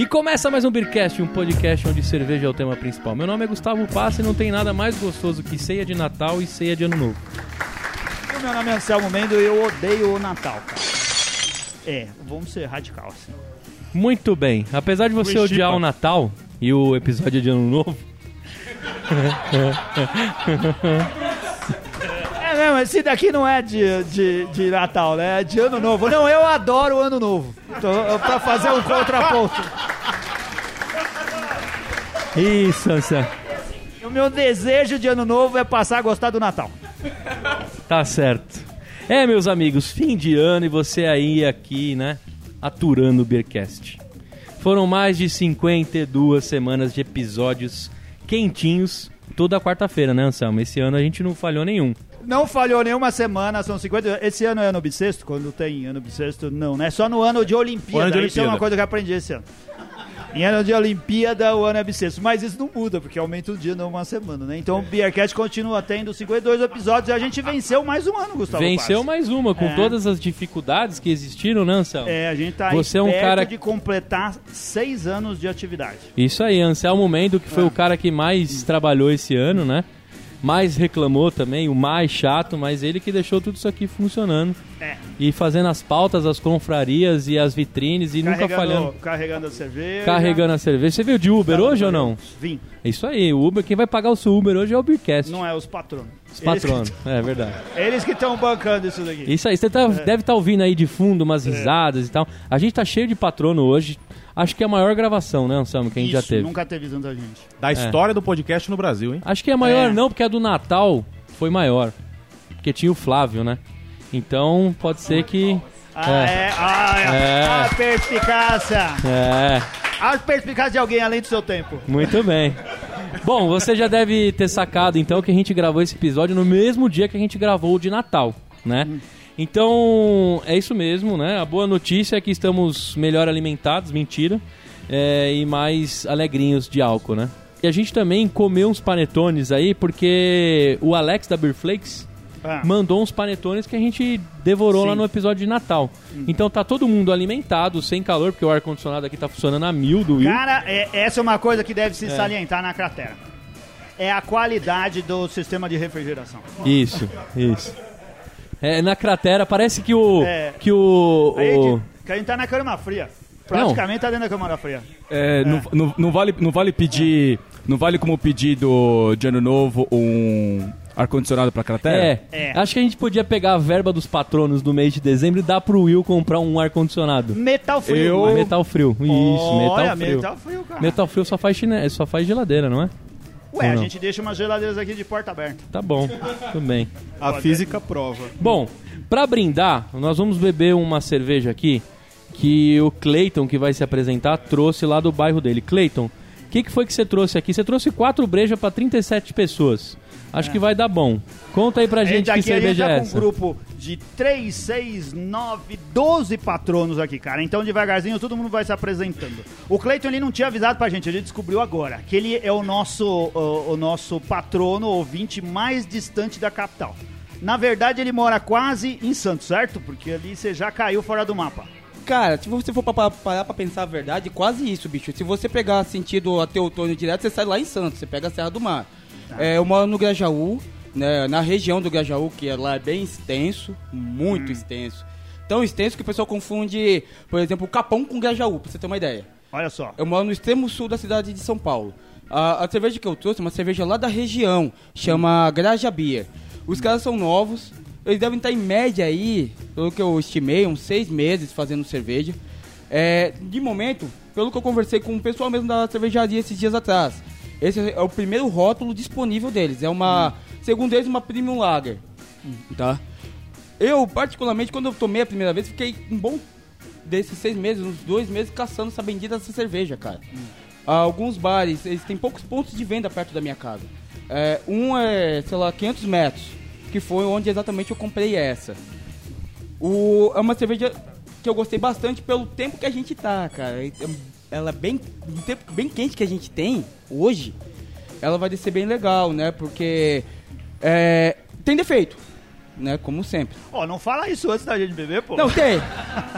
E começa mais um Beercast, um podcast onde cerveja é o tema principal. Meu nome é Gustavo Passa e não tem nada mais gostoso que ceia de Natal e ceia de Ano Novo. Meu nome é Anselmo Mendo e eu odeio o Natal, cara. É, vamos ser radical assim. Muito bem. Apesar de você odiar o Natal e o episódio de Ano Novo, É mesmo, esse daqui não é de, de, de Natal, né? É de Ano Novo. Não, eu adoro o Ano Novo. Então, pra fazer um contraponto. Isso, Anselmo. O meu desejo de Ano Novo é passar a gostar do Natal. Tá certo. É, meus amigos, fim de ano e você aí aqui, né, aturando o Beercast. Foram mais de 52 semanas de episódios quentinhos toda quarta-feira, né, Anselmo? Esse ano a gente não falhou nenhum. Não falhou nenhuma semana, são 50. Esse ano é ano bissexto? Quando tem ano bissexto, não, né? Só no ano de Olimpíada. Ano de Isso é uma Olimpíada. coisa que eu aprendi esse ano. Em ano de Olimpíada, o ano é bissexto. Mas isso não muda, porque aumenta o dia, não uma semana, né? Então o Beercast continua tendo 52 episódios e a gente venceu mais um ano, Gustavo. Venceu Paz. mais uma, com É. todas as dificuldades que existiram, né, Anselmo? É, a gente tá Você é um cara- de completar seis anos de atividade. Isso aí, Anselmo Mendo, que foi o cara que mais trabalhou esse ano, né? Mais reclamou também, o mais chato, mas ele que deixou tudo isso aqui funcionando. É. E fazendo as pautas, as confrarias e as vitrines e nunca falhando. Carregando a cerveja. Carregando a cerveja. Você veio de Uber hoje ou não? Vim. É isso aí, o Uber, quem vai pagar o seu Uber hoje é o Beercast. Não é os patronos. Os patronos, é verdade. Eles que estão bancando isso daqui. Isso aí, você tá- deve estar ouvindo aí de fundo umas risadas e tal. A gente tá cheio de patrono hoje. Acho que é a maior gravação, né, Anselmo, que a gente já Isso, teve. nunca teve tanta gente. Da história do podcast no Brasil, hein? Acho que é maior É. não, porque a do Natal foi maior. Porque tinha o Flávio, né? Então pode ser que. Ah, É. é. Ah, é. É. A perspicácia. É, A perspicácia de alguém além do seu tempo. muito bem. Bom, você já deve ter sacado então que a gente gravou esse episódio no mesmo dia que a gente gravou o de Natal, né? Então, é isso mesmo, né? A boa notícia é que estamos melhor alimentados, mentira, é, e mais alegrinhos de álcool, né? E a gente também comeu uns panetones aí, porque o Alex da Beer Flakes Ah. mandou uns panetones que a gente devorou Sim. lá no episódio de Natal. Então tá todo mundo alimentado, sem calor, porque o ar-condicionado aqui tá funcionando a mil do Will. Cara, é- essa é uma coisa que deve se salientar na cratera. É a qualidade do sistema de refrigeração. Isso, isso. É, na cratera, parece que o. É. Que o. Aí, o- que a gente tá na câmara fria. Praticamente tá dentro da câmara fria. É, Não, não- não vale, não vale pedir. Não vale como pedido de ano novo um ar-condicionado pra cratera? é, É. acho que a gente podia pegar a verba dos patronos do mês de dezembro e dar pro Will comprar um ar-condicionado. Metal frio. Eu-. Metal frio. Isso, Olha, metal frio. metal frio, cara. Metal frio só faz, chine... só faz geladeira, não é? Ué, a gente deixa umas geladeiras aqui de porta aberta. Tá bom, tudo bem. A física prova. Bom, pra brindar, nós vamos beber uma cerveja aqui que o Clayton, que vai se apresentar, trouxe lá do bairro dele. Clayton, o que, que foi que você trouxe aqui? Você trouxe quatro brejas pra 37 pessoas. Acho que vai dar bom. Conta aí pra gente É. que cerveja tá é com essa. um grupo de 3, 6, 9, 12 patronos aqui, cara. Então, devagarzinho, todo mundo vai se apresentando. O Cleiton, ele não tinha avisado pra gente, a gente descobriu agora, que ele é o nosso, o, o nosso patrono ouvinte mais distante da capital. Na verdade, ele mora quase em Santos, certo? Porque ali você já caiu fora do mapa. Cara, se você for pa- pa- parar pra pensar a verdade, quase isso, bicho. Se você pegar sentido até outono direto, você sai lá em Santos, você pega a Serra do Mar. É, eu moro no Grajaú, né, na região do Grajaú, que é lá é bem extenso, muito extenso. Tão extenso que o pessoal confunde, por exemplo, Capão com Grajaú, pra você ter uma ideia. Olha só. Eu moro no extremo sul da cidade de São Paulo. A, a cerveja que eu trouxe é uma cerveja lá da região, chama Graja Beer. Os caras são novos, eles devem estar em média aí, pelo que eu estimei, uns seis meses fazendo cerveja. É, de momento, pelo que eu conversei com o pessoal mesmo da cervejaria esses dias atrás, esse é o primeiro rótulo disponível deles. É uma, segundo eles, uma Premium Lager. Tá? Eu, particularmente, quando eu tomei a primeira vez, fiquei um bom desses seis meses, uns dois meses, caçando essa bendita dessa cerveja, cara. Alguns bares, eles têm poucos pontos de venda perto da minha casa. É, um é, sei lá, 500 metros, que foi onde exatamente eu comprei essa. O, é uma cerveja que eu gostei bastante pelo tempo que a gente tá, cara. É- Ela é bem, no tempo bem quente que a gente tem hoje, ela vai descer bem legal, né? Porque é, tem defeito. né? Como sempre. Ó, não fala isso antes da gente beber, pô. Não, tem.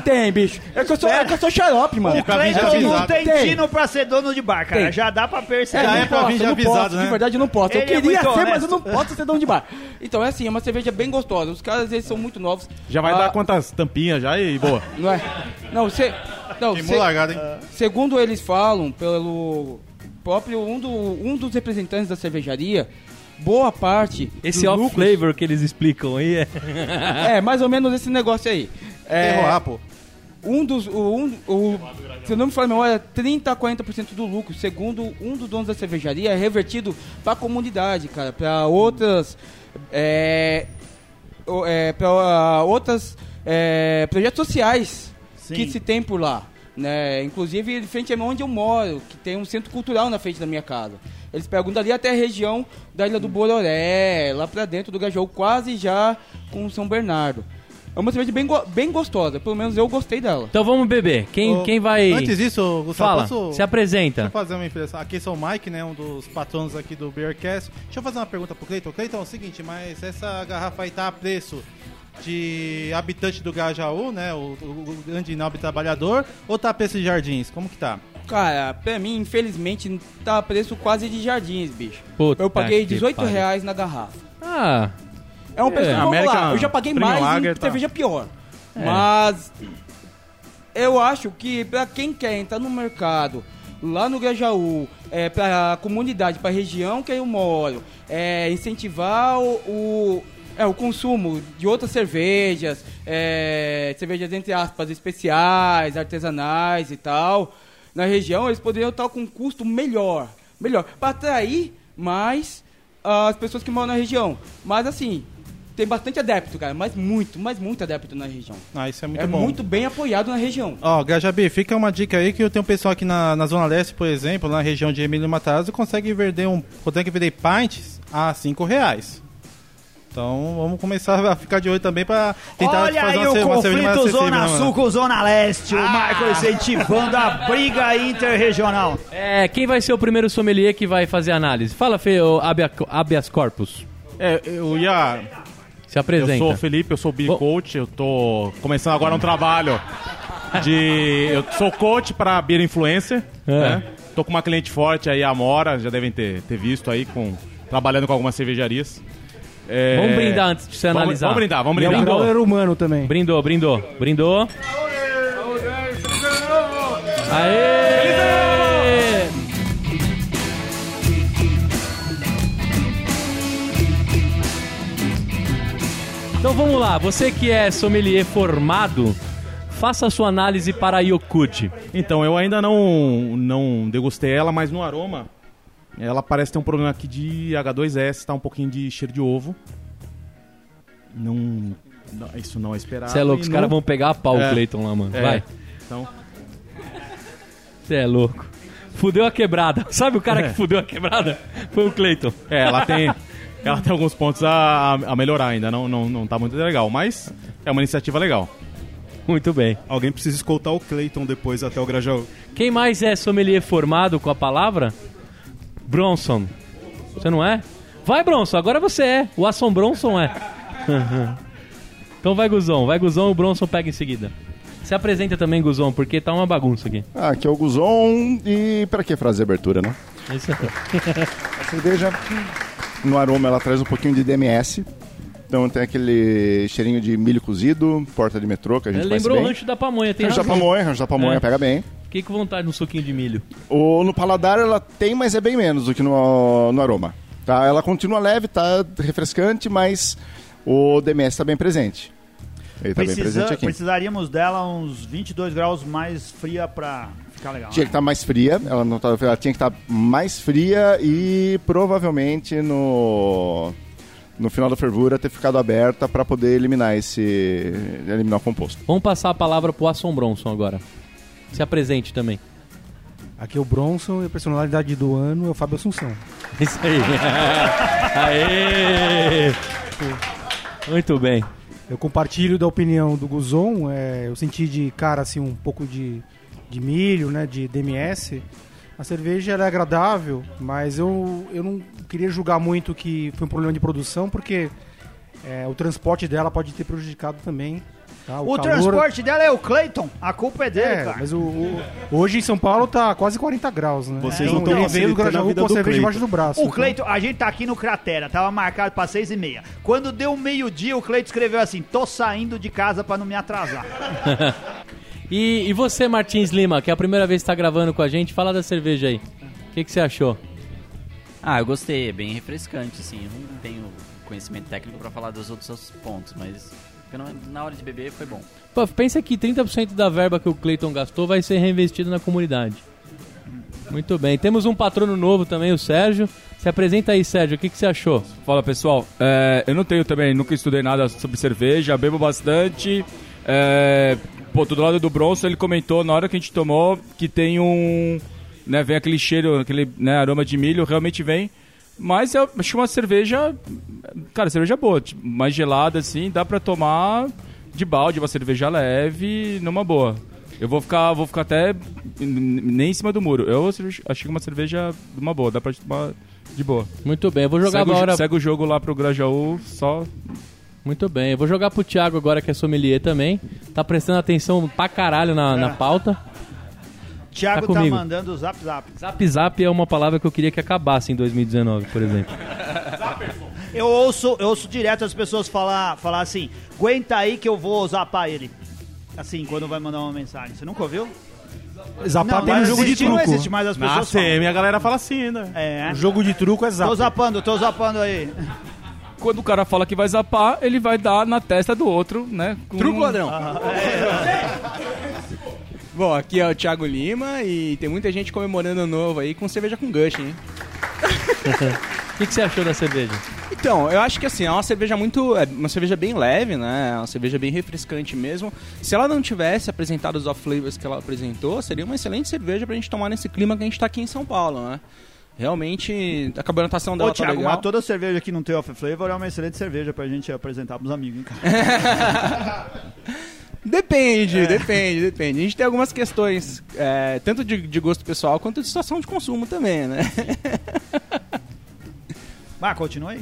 Tem, bicho. É que eu sou, é que eu sou xarope, mano. o Cleiton não tem tino pra ser dono de bar, cara. Tem. Já dá pra perceber. Já não é pra vir já eu avisado, posso, né? De verdade, eu não posso. Eu Ele é queria muito ser, mas eu não honesto. posso ser dono de bar. Então é assim, é uma cerveja bem gostosa. Os caras, eles são muito novos. Já vai Ah, dar quantas tampinhas já e boa. Não é? Não, se, não Queimou se- largada, hein? segundo eles falam, pelo próprio um, do, um dos representantes da cervejaria, boa parte Esse off lucros- flavor que eles explicam aí é. É, mais ou menos esse negócio aí. É, pô. um dos. O, um, o, se eu não me falha a memória, 30 a 40% do lucro, segundo um dos donos da cervejaria, é revertido pra comunidade, cara, pra outras. É, é, pra ah, outras é, projetos sociais Sim. que se tem por lá. Né? Inclusive, de frente a onde eu moro, que tem um centro cultural na frente da minha casa. Eles pegam dali até a região da Ilha do Bororé, lá pra dentro do Gajou, quase já com São Bernardo. É uma cerveja bem, go- bem gostosa, pelo menos eu gostei dela. Então vamos beber. Quem, Ô, quem vai. Antes disso, Gustavo, Fala, posso... se apresenta. Deixa eu fazer uma impressão. Aqui sou o Mike, né? Um dos patronos aqui do Beercast. Deixa eu fazer uma pergunta pro Cleiton. Cleiton, é o seguinte, mas essa garrafa aí tá a preço de habitante do Gajaú, né? O, o- o grande nobre trabalhador, ou tá a preço de jardins? Como que tá? Cara, pra mim, infelizmente, tá a preço quase de jardins, bicho. Puta eu paguei que 18 pariu. reais na garrafa. Ah, É um preço, É, vamos lá, eu já paguei mais Lager, em tá. cerveja pior. É. Mas eu acho que pra quem quer entrar no mercado, lá no Grajaú, é, pra comunidade, pra região que eu moro, é, incentivar o, o, é, o consumo de outras cervejas, é, cervejas entre aspas especiais, artesanais e tal, na região, eles poderiam estar com um custo melhor, melhor, para atrair mais as pessoas que moram na região. Mas assim, tem bastante adepto, cara, mas muito, mas muito adepto na região. Ah, isso é muito é bom. muito bem apoiado na região. Ó, Gajabi, fica uma dica aí que eu tenho um pessoal aqui na, na Zona Leste, por exemplo, na região de Emílio Matarazzo, consegue vender um. Consegue vender pints a 5 reais. Então vamos começar a ficar de olho também pra tentar Olha fazer aí uma, o uma conflito Zona né, mano? Sul com Zona Leste. O Michael incentivando a briga interregional. é, quem vai ser o primeiro sommelier que vai fazer a análise? Fala, Fê, o habea- habeas corpus. É, eu ia. Se apresenta. Eu sou o Felipe, eu sou o Beer Bom- Coach, eu tô começando agora um trabalho de. Eu sou coach pra Beer Influencer. É. Né? Tô com uma cliente forte aí, a Amora, já devem ter, ter visto aí, com, trabalhando com algumas cervejarias. É, Vamos brindar antes de você vamos- analisar. Vamos brindar, vamos brindar. growler humano também. Brindou, brindou, brindou. Aê! Então vamos lá, você que é sommelier formado, faça a sua análise para a Yokuchi. Então, eu ainda não, não degustei ela, mas no aroma, ela parece ter um problema aqui de H2S, tá um pouquinho de cheiro de ovo. Não. não- isso não é esperado. Você é louco, os não- caras vão pegar a pau o É. Cleiton lá, mano. É, Vai. Então, Você é louco. Fudeu a quebrada. Sabe o cara É. que fudeu a quebrada? Foi o Cleiton. é, ela tem. Ela tem alguns pontos a, a melhorar ainda, não, não, não tá muito legal, mas é uma iniciativa legal. Muito bem. Alguém precisa escoltar o Clayton depois até o Grajaú. Quem mais é sommelier formado com a palavra? Bronson. Você não é? Vai, Bronson, agora você é. O Asson Bronson é. então vai, Guzão. Vai, Guzão, o Bronson pega em seguida. Se apresenta também, Guzão, porque tá uma bagunça aqui. Ah, aqui é o Guzon e para que frase de abertura, né? Isso aí. A cerveja, no aroma, ela traz um pouquinho de DMS. Então tem aquele cheirinho de milho cozido, porta de metrô, que a gente faz Lembrou o rancho da pamonha, tem Rancho da pamonha, rancho da pamonha É. pega bem. Fiquei com vontade no suquinho de milho. O, no paladar ela tem, mas é bem menos do que no, no aroma. Tá? Ela continua leve, tá refrescante, mas o DMS está bem presente. Ele tá bem Precisa- presente aqui. precisaríamos dela uns 22 graus mais fria pra ficar legal. Tinha né? que estar mais fria, ela, não tá, ela tinha que estar mais fria e provavelmente no, no final da fervura ter ficado aberta para poder eliminar esse eliminar o composto. Vamos passar a palavra pro Asson Bronson agora. Se apresente também. Aqui é o Bronson e a personalidade do ano é o Fábio Assunção. Isso aí. Aê! Muito bem. Eu compartilho da opinião do Guzon. é, eu senti de cara assim um pouco de, de milho, né, de DMS. A cerveja era agradável, mas eu, eu não queria julgar muito que foi um problema de produção, porque é, o transporte dela pode ter prejudicado também. Tá? O, calor- transporte dela é o Clayton. A culpa é dele, É, cara. mas o, o- hoje em São Paulo tá quase 40 graus, né? Vocês não tão ele veio do facilitando a Grajaú com a do cerveja debaixo do braço. O então- Cleiton, a gente tá aqui no Cratera, tava marcado pra seis e meia. Quando deu meio-dia, o Cleiton escreveu assim: tô saindo de casa pra não me atrasar. E, e você, Martins Lima, que é a primeira vez que tá gravando com a gente, fala da cerveja aí. O que, que você achou? Ah, eu gostei, é bem refrescante, assim. Eu não tenho conhecimento técnico pra falar dos outros pontos, mas pelo menos na hora de beber foi bom. Pô, pensa que 30% da verba que o Clayton gastou vai ser reinvestido na comunidade. Muito bem. Temos um patrono novo também, o Sérgio. Se apresenta aí, Sérgio. O que, que você achou? Fala pessoal, É, eu não tenho também, nunca estudei nada sobre cerveja, bebo bastante. É, pô, do lado do Bronson, ele comentou na hora que a gente tomou que tem um. Né, vem aquele cheiro, aquele né, aroma de milho, realmente vem. Mas eu acho uma cerveja. Cara, cerveja boa, tipo, mais gelada assim, dá pra tomar de balde, uma cerveja leve, numa boa. Eu vou ficar, vou ficar até nem em cima do muro. Eu achei uma cerveja uma boa, dá pra tomar de boa. Muito bem. Eu vou jogar segue, o, agora. segue o jogo lá pro Grajaú, só Muito bem. Eu vou jogar pro Thiago agora, que é sommelier também. Tá prestando atenção pra caralho na, na pauta. Thiago Tá tá, mandando o zap zap. Zap Zap é uma palavra que eu queria que acabasse em 2019, por exemplo. Eu ouço, eu ouço direto as pessoas falar, falar assim: aguenta aí que eu vou zapar ele. Assim, quando vai mandar uma mensagem. Você nunca ouviu? Zapar não, tem um jogo de existe, não truco. existe, mas as Na pessoas CM falam. a galera fala assim ainda. É. O jogo de truco é Tô zap. zapando, tô zapando aí. quando o cara fala que vai zapar, ele vai dar na testa do outro, né? com- Truco ladrão. Bom, aqui é o Thiago Lima e tem muita gente comemorando o novo aí com cerveja com gush, hein? O que, que você achou da cerveja? Então, eu acho que assim, é uma cerveja muito. É uma cerveja bem leve, né? É uma cerveja bem refrescante mesmo. Se ela não tivesse apresentado os off-flavors que ela apresentou, seria uma excelente cerveja pra gente tomar nesse clima que a gente tá aqui em São Paulo, né? Realmente, a carbonatação dela Ô, tá Thiago, legal. mas toda cerveja que não tem off flavor é uma excelente cerveja pra gente apresentar pros amigos, hein, cara. Depende, depende, depende. A gente tem algumas questões, é, tanto de, de gosto pessoal quanto de situação de consumo também, né? Vai, continua aí.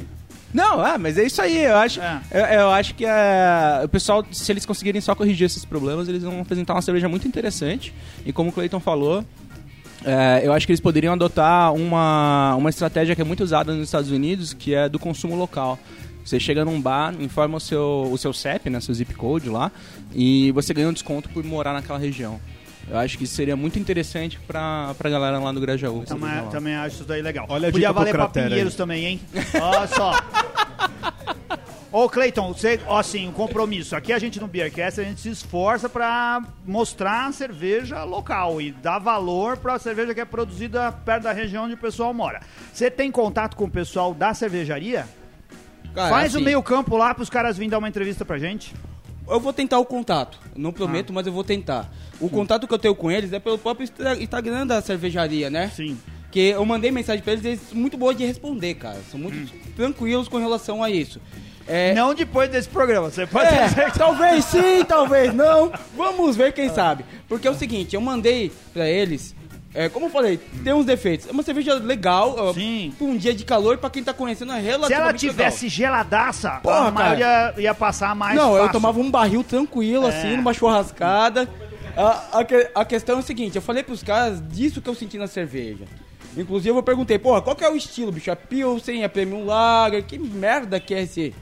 Não, é, mas é isso aí. Eu acho, É. eu, eu acho que é, o pessoal, se eles conseguirem só corrigir esses problemas, eles vão apresentar uma cerveja muito interessante. E como o Clayton falou, é, eu acho que eles poderiam adotar uma, uma estratégia que é muito usada nos Estados Unidos, que é do consumo local. Você chega num bar, informa o seu, o seu CEP, né, seu zip code lá, e você ganha um desconto por morar naquela região. Eu acho que isso seria muito interessante pra, pra galera lá do Grajaú. Também, também acho isso daí legal. Olha a Podia valer pra cratera aí. Pinheiros também, hein? Olha só. Ô, Cleiton, você, ó, assim, um compromisso. Aqui a gente no Beercast, a gente se esforça pra mostrar a cerveja local e dar valor pra cerveja que é produzida perto da região onde o pessoal mora. Você tem contato com o pessoal da cervejaria? Cara, Faz o assim, meio campo lá pros caras virem dar uma entrevista pra gente. Eu vou tentar o contato. Não prometo, mas eu vou tentar. O contato que eu tenho com eles é pelo próprio Instagram da cervejaria, né? Sim. Que eu mandei mensagem pra eles, eles são muito boas de responder, cara. São muito tranquilos com relação a isso. É, Não depois desse programa, você pode é, dizer que talvez sim, talvez não. Vamos ver quem sabe. Porque é o seguinte, eu mandei pra eles, é, como eu falei, tem uns defeitos. É uma cerveja legal, ó, Sim. pra um dia de calor, pra quem tá conhecendo, é Se ela legal. tivesse geladaça, Porra, a maioria ia passar mais Não, eu fácil. tomava um barril tranquilo, É. assim, numa churrascada. A, a, que- a questão é o seguinte, eu falei pros caras disso que eu senti na cerveja. Inclusive eu perguntei, porra, qual que é o estilo, bicho? É Pilsen, é Premium Lager? Que merda que é esse,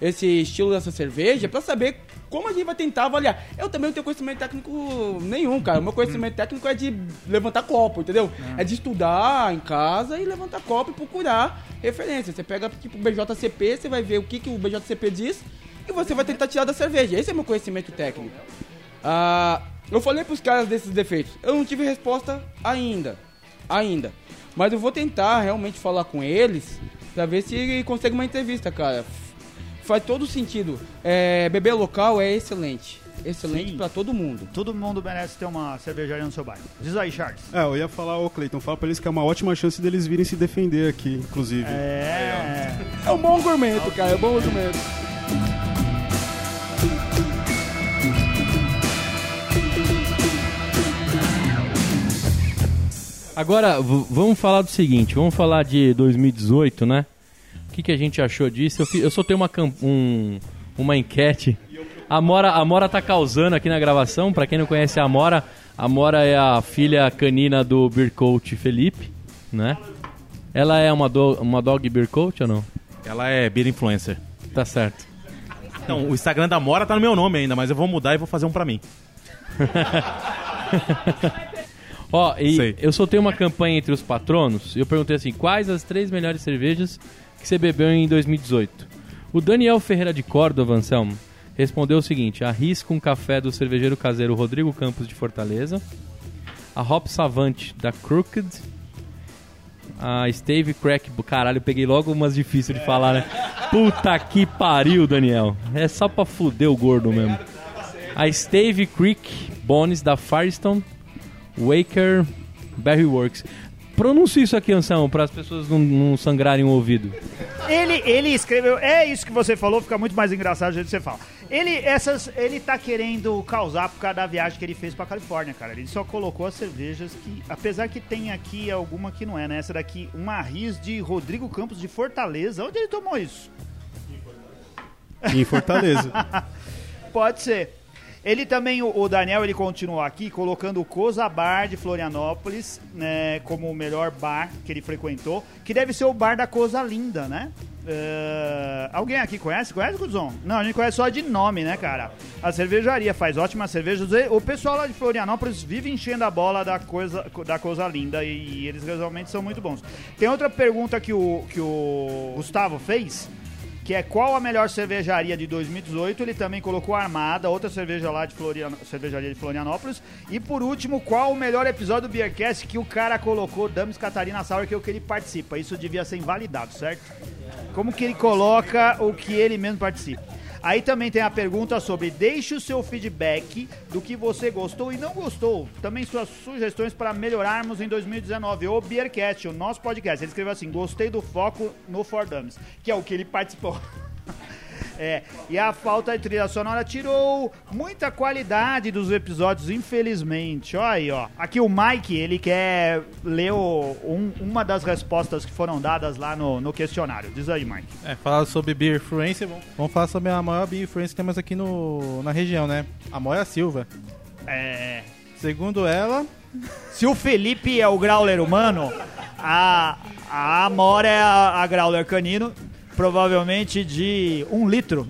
esse estilo dessa cerveja? Pra saber como a gente vai tentar avaliar. Eu também não tenho conhecimento técnico nenhum, cara. O meu conhecimento técnico é de levantar copo, entendeu? É de estudar em casa e levantar copo e procurar referência. Você pega, tipo, o BJCP, você vai ver o que, que o BJCP diz e você vai tentar tirar da cerveja. Esse é meu conhecimento técnico. Ah, eu falei pros caras desses defeitos. Eu não tive resposta ainda. Ainda. Mas eu vou tentar realmente falar com eles pra ver se consegue uma entrevista, cara. Faz todo sentido. É, beber local é excelente. Excelente pra todo mundo. Todo mundo merece ter uma cervejaria no seu bairro. Diz aí, Charles. É, eu ia falar, ô Cleiton, fala pra eles que é uma ótima chance deles virem se defender aqui, inclusive. É. É um bom argumento, cara. É um bom argumento. Agora, v- vamos falar do seguinte, vamos falar de 2018, né? O que, que a gente achou disso. Eu, fi- eu soltei uma, um- uma enquete. A Mora, a Mora tá causando aqui na gravação. Pra quem não conhece a Mora, a Mora é a filha canina do Beer Coach Felipe, né? Ela é uma, do, uma dog Beer Coach ou não? Ela é beer influencer. Tá certo. Então, o Instagram da Mora tá no meu nome ainda, mas eu vou mudar e vou fazer um pra mim. Ó, e Sei. eu soltei uma campanha entre os patronos e eu perguntei assim: quais as três melhores cervejas que você bebeu em 2018? O Daniel Ferreira de Córdoba, Anselmo, respondeu o seguinte: arrisca um café do cervejeiro caseiro Rodrigo Campos de Fortaleza, a Hop Savant da Crooked, a Stave Crack. Caralho, eu peguei logo umas difíceis de falar, né? Puta que pariu, Daniel. É só pra fuder o gordo mesmo. A Stave Creek Bones da Firestone. Waker Berry Works. Pronuncie isso aqui, Anselmo, para as pessoas não, não sangrarem o ouvido. Ele, ele escreveu, é isso que você falou, fica muito mais engraçado do jeito que você fala. Ele, essas, ele tá querendo causar por causa da viagem que ele fez pra Califórnia, cara. Ele só colocou as cervejas que, apesar que tem aqui alguma que não é, né? Essa daqui, uma Riz de Rodrigo Campos de Fortaleza. Onde ele tomou isso? Em Fortaleza. Pode ser. Ele também, o Daniel, ele continua aqui colocando o Cosa Bar de Florianópolis né, como o melhor bar que ele frequentou, que deve ser o bar da Cosa Linda, né? Eh, alguém aqui conhece? Conhece, Guzon? Não, a gente conhece só de nome, né, cara? A cervejaria faz ótimas cervejas. E O pessoal lá de Florianópolis vive enchendo a bola da coisa, da coisa linda e eles realmente são muito bons. Tem outra pergunta que o, que o Gustavo fez que é qual a melhor cervejaria de 2018. Ele também colocou Armada, outra cerveja lá de Florian... cervejaria de Florianópolis. E por último, qual o melhor episódio do Beercast que o cara colocou Dames Catarina Sauer, que é o que ele participa. Isso devia ser invalidado, certo? Como que ele coloca o que ele mesmo participa? Aí também tem a pergunta sobre deixe o seu feedback do que você gostou e não gostou. Também suas sugestões para melhorarmos em 2019. O Beercast, o nosso podcast. Ele escreveu assim: gostei do foco no For Dummies, que é o que ele participou. É, e a falta de trilha sonora tirou muita qualidade dos episódios, infelizmente. Olha aí, ó. Aqui o Mike, ele quer ler o- um- uma das respostas que foram dadas lá no, no questionário. Diz aí, Mike. É, falar sobre Beer Influencer, vamos- vamos falar sobre a maior Beer Influencer que temos aqui no, na região, né? A Moia Silva. É. Segundo ela, Se o Felipe é o Growler humano, a, a Amora é a, a Growler canino, provavelmente de um litro.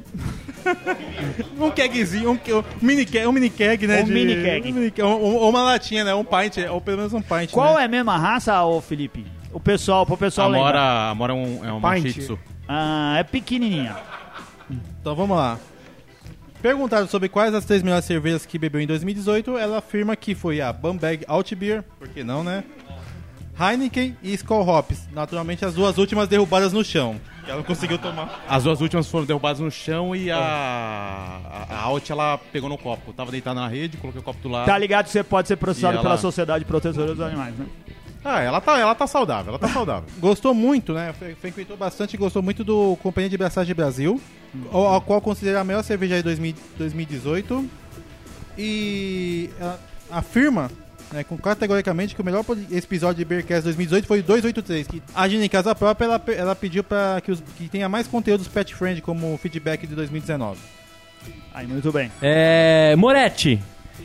um kegzinho, um, um mini keg, um mini keg, né? Um de- mini keg. um mini keg, ou- ou uma latinha, né? Um pint, ou pelo menos um pint, Qual né? é a mesma raça, ô Felipe? O pessoal, pro pessoal A lembrar. Mora, a Mora é um, é uma Pint. Shih Tzu. Ah, é pequenininha. Então vamos lá. Perguntado sobre quais as três melhores cervejas que bebeu em 2018, ela afirma que foi a Bamberg Alt Beer, por que não, né? Heineken e Skol Hops. Naturalmente as duas últimas derrubadas no chão. Que ela não conseguiu tomar. As duas últimas foram derrubadas no chão e a, a, a Alt ela pegou no copo. Tava deitada na rede, coloquei o copo do lado. Tá ligado que você pode ser processado ela- pela Sociedade Protetora dos Animais, né? Ah, ela tá, ela tá saudável, ela tá saudável. Gostou muito, né? Fre- Frequentou bastante e gostou muito do Companhia de Braçagem Brasil, ao, ao qual considera a melhor cerveja de 2000 2018. E ela afirma, né, com, categoricamente, que o melhor episódio de Beercast 2018 foi o 283, que agindo em casa própria, ela, ela pediu para que, os- que tenha mais conteúdos pet friend como feedback de 2019. Aí, muito bem. É. Moretti,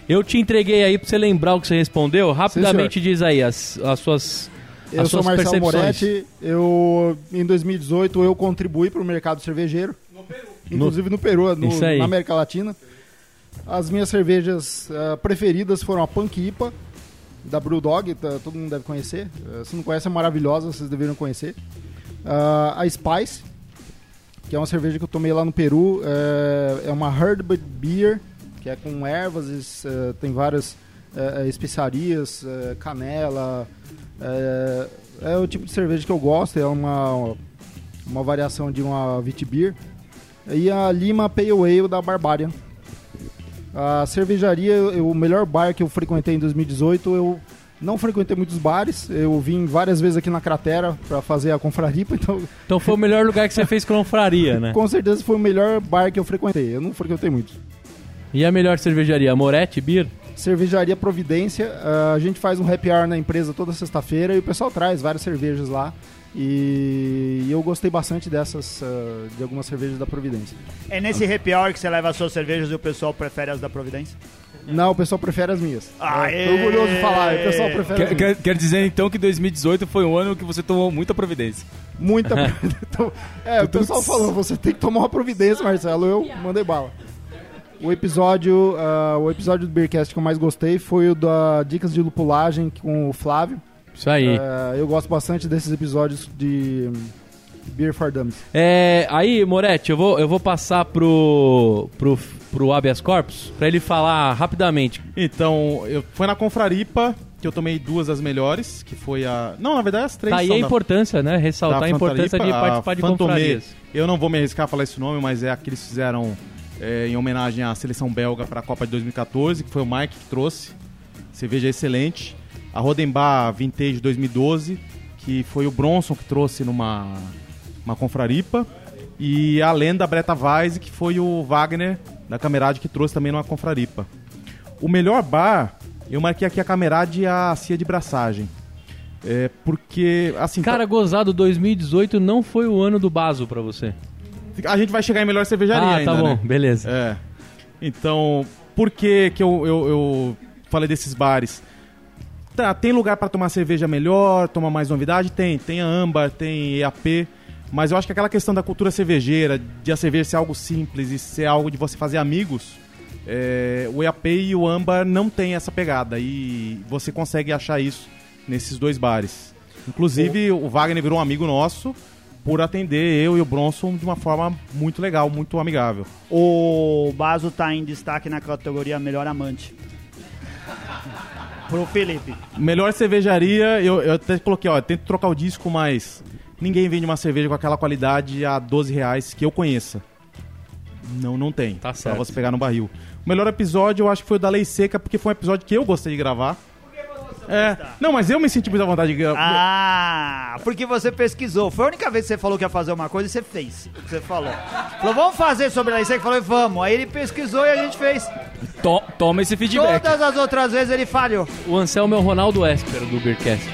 eu te entreguei aí pra você lembrar o que você respondeu. Rapidamente diz aí as, as suas. Eu as sou suas Marcelo percepções. Moretti. Eu, em 2018, eu contribuí para o mercado cervejeiro. Inclusive no Peru, no- Isso aí. na América Latina. As minhas cervejas ah, preferidas foram a Punk IPA, da Brewdog, tá- todo mundo deve conhecer. Eh, se não conhece, é maravilhosa, vocês deveriam conhecer. Ah, a Spice, que é uma cerveja que eu tomei lá no Peru. eh, é uma Herb Beer, que é com ervas, eh, tem várias especiarias, canela. é o tipo de cerveja que eu gosto, é uma, uma variação de uma Vitibir. E a Lima Pale Ale da Barbarian. A cervejaria, eu- o melhor bar que eu frequentei em 2018, eu não frequentei muitos bares. Eu vim várias vezes aqui na cratera para fazer a confraripa, então Então foi o melhor lugar que você fez confraria, né? com certeza foi o melhor bar que eu frequentei. Eu não frequentei muitos. E a melhor cervejaria? Moretti Beer? Cervejaria Providência, ah, a gente faz um happy hour na empresa toda sexta-feira e o pessoal traz várias cervejas lá. E eu gostei bastante dessas, ah, de algumas cervejas da Providência. É nesse happy hour que você leva as suas cervejas e o pessoal prefere as da Providência? Não, o pessoal prefere as minhas. Aê! É, tô orgulhoso de falar, o pessoal prefere as Quer, minhas. quer- quer dizer então que 2018 foi um ano que você tomou muita providência. Muita. Então, é, o pessoal falou, você tem que tomar uma providência, Marcelo. Eu mandei bala. O episódio, ah, o episódio do Beercast que eu mais gostei foi o da Dicas de Lupulagem com o Flávio. Isso aí. Ah, eu gosto bastante desses episódios de hum, Beer for Dummies. É, aí, Moretti, eu vou, eu vou passar pro, pro, pro habeas corpus pra ele falar rapidamente. Então, eu, foi na Confraripa que eu tomei duas das melhores, que foi a... Não, na verdade as três Tá aí a da- importância, né? Ressaltar a importância de participar a de Fantomé. confrarias. Eu não vou me arriscar a falar esse nome, mas é a que eles fizeram é, em homenagem à seleção belga para a Copa de 2014, que foi o Mike que trouxe. Cerveja excelente. A Rodenbar Vintage 2012, que foi o Bronson que trouxe numa uma confraripa. E a lenda Breta Weiss, que foi o Wagner da Camerade que trouxe também numa confraripa. O melhor bar, eu marquei aqui a Camerade e a Cia de Braçagem. É, porque, assim... Cara, gozado, 2018 não foi o ano do Baso pra você. A gente vai chegar em melhor cervejaria Ah, ainda, tá bom, né? beleza. É. Então, por que que eu, eu, eu falei desses bares? Tá, tem lugar pra tomar cerveja melhor, tomar mais novidade? Tem. Tem a âmbar, tem EAP. Mas eu acho que aquela questão da cultura cervejeira, de a cerveja ser algo simples e ser algo de você fazer amigos, é, o EAP e o âmbar não tem essa pegada. E você consegue achar isso nesses dois bares. Inclusive, o Wagner virou um amigo nosso por atender eu e o Bronson de uma forma muito legal, muito amigável. O Baso tá em destaque na categoria Melhor Amante. Pro Felipe. Melhor cervejaria, eu, eu até coloquei, ó, tento trocar o disco, mas ninguém vende uma cerveja com aquela qualidade a 12 reais que eu conheça. Não, não tem. Tá certo. Pra você pegar no barril. O melhor episódio eu acho que foi o da Lei Seca, porque foi um episódio que eu gostei de gravar. É, não, mas eu me senti muito à vontade de gravar. Ah, porque você pesquisou. Foi a única vez que você falou que ia fazer uma coisa e você fez. o que Você falou. Falou, vamos fazer sobre a lei seca? Falou, vamos. Aí ele pesquisou e a gente fez. To- toma esse feedback. Todas as outras vezes ele falhou. O Anselmo é o Ronaldo Esper do Beercast.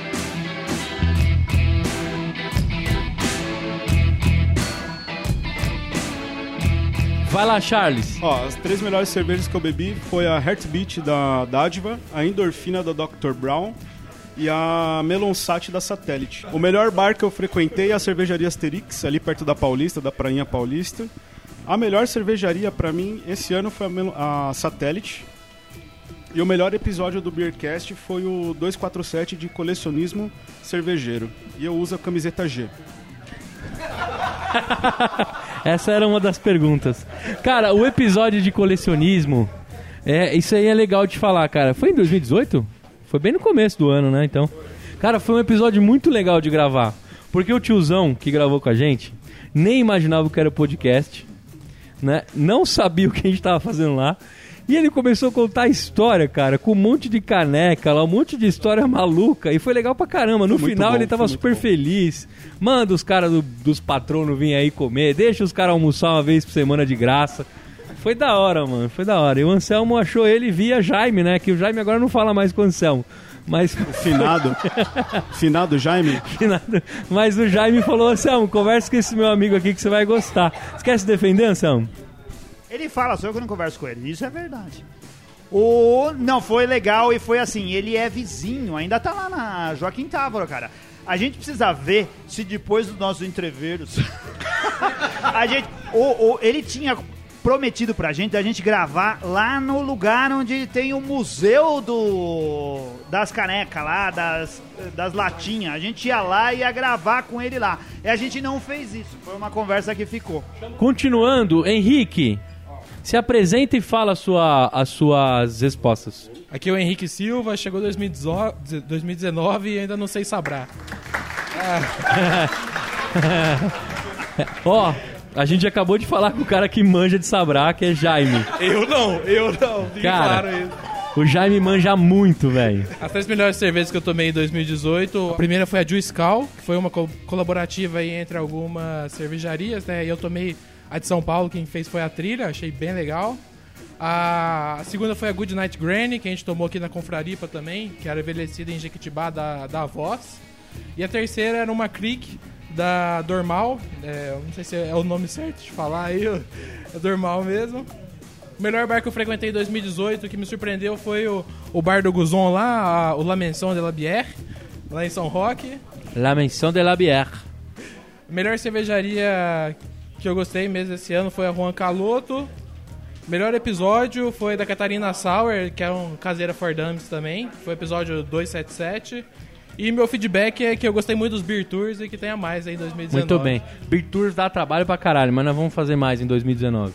Vai lá, Charles. Ó, as três melhores cervejas que eu bebi foi a Heartbeat da Dádiva, a Endorfina da Dr. Brown e a Melon Sat da Satellite. O melhor bar que eu frequentei é a cervejaria Asterix, ali perto da Paulista, da Prainha Paulista. A melhor cervejaria pra mim esse ano foi a, a Satellite. E o melhor episódio do Beercast foi o 247 de colecionismo cervejeiro. E eu uso a camiseta G. Essa era uma das perguntas. Cara, o episódio de colecionismo, é, isso aí é legal de falar, cara. Foi em 2018? Foi bem no começo do ano, né? Então, cara, foi um episódio muito legal de gravar. Porque o tiozão que gravou com a gente nem imaginava que era podcast, né? Não sabia o que a gente tava fazendo lá. E ele começou a contar a história, cara, com um monte de caneca lá, um monte de história maluca. E foi legal pra caramba. No muito final bom, ele tava super feliz. Manda os caras do- dos patronos virem aí comer. Deixa os caras almoçar uma vez por semana de graça. Foi da hora, mano. Foi da hora. E o Anselmo achou ele via Jaime, né? Que o Jaime agora não fala mais com o Anselmo. Mas. Finado. Finado Jaime. Finado. Mas o Jaime falou: Anselmo, conversa com esse meu amigo aqui que você vai gostar. Você quer se defender, Anselmo? Ele fala, eu que não converso com ele. Isso é verdade. O... Não, foi legal e foi assim, ele é vizinho, ainda tá lá na Joaquim Távora, cara. A gente precisa ver se depois dos nossos entreveiros. a gente. O, o- ele tinha prometido pra gente a gente gravar lá no lugar onde tem o museu do das canecas lá, das, das latinhas. A gente ia lá e ia gravar com ele lá. E a gente não fez isso. Foi uma conversa que ficou. Continuando, Henrique, se apresenta e fala a sua, as suas respostas. Aqui é o Henrique Silva, chegou 2019 2019 e ainda não sei sabrar. Ó, a gente acabou de falar com o cara que manja de Sabrá, que é Jaime. Eu não, eu não, Cara. claro isso. O Jaime manja muito, velho. As três melhores cervejas que eu tomei em 2018, a primeira foi a Juice Cal, que foi uma co- colaborativa aí entre algumas cervejarias, né? E eu tomei a de São Paulo, quem fez foi a Trilha, achei bem legal. A segunda foi a Good Night Granny, que a gente tomou aqui na Confraripa também, que era envelhecida em Jequitibá da, da Voz. E a terceira era uma Creek da Dormal. É, não sei se é o nome certo de falar aí, é Dormal mesmo. O melhor bar que eu frequentei em 2018, que me surpreendeu, foi o, o bar do Guzon lá, a- o La Menção de la Bière, lá em São Roque. La Menção de la Bière. A melhor cervejaria que eu gostei mesmo esse ano foi a Juan Caloto. Melhor episódio foi da Catarina Sauer, que é um caseira for Dummies também. Foi o episódio 277. E meu feedback é que eu gostei muito dos Beer Tours e que tenha mais aí em 2019. Muito bem. Beer Tours dá trabalho pra caralho, mas nós vamos fazer mais em 2019.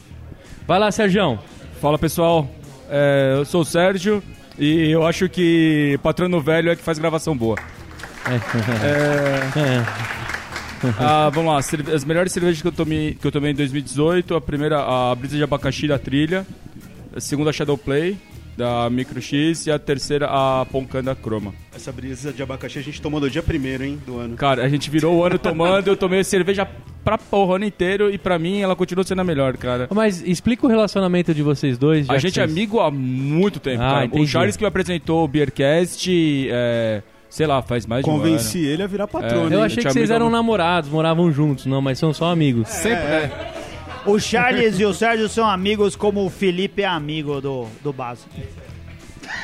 Vai lá, Sérgio. Fala pessoal, É, eu sou o Sérgio e eu acho que patrono velho é que faz gravação boa. É, ah, vamos lá, as melhores cervejas que eu tomei, que eu tomei em 2018, a primeira a brisa de abacaxi da Trilha, a segunda a Shadow Play da Micro X e a terceira a Poncanda Croma. Essa brisa de abacaxi a gente tomou no dia primeiro, hein, do ano. Cara, a gente virou o ano tomando, eu tomei cerveja pra porra o ano inteiro e pra mim ela continua sendo a melhor, cara. Mas explica o relacionamento de vocês dois. A gente é vocês- amigo há muito tempo, Ah, cara. entendi. O Charles que me apresentou o Beercast, é, sei lá, faz mais de um ano. Convenci ele a virar patrono. Eu hein? achei que vocês eram namorados, moravam juntos. Não, mas são só amigos. Sempre, é. O Charles e o Sérgio são amigos como o Felipe é amigo do, do Baso.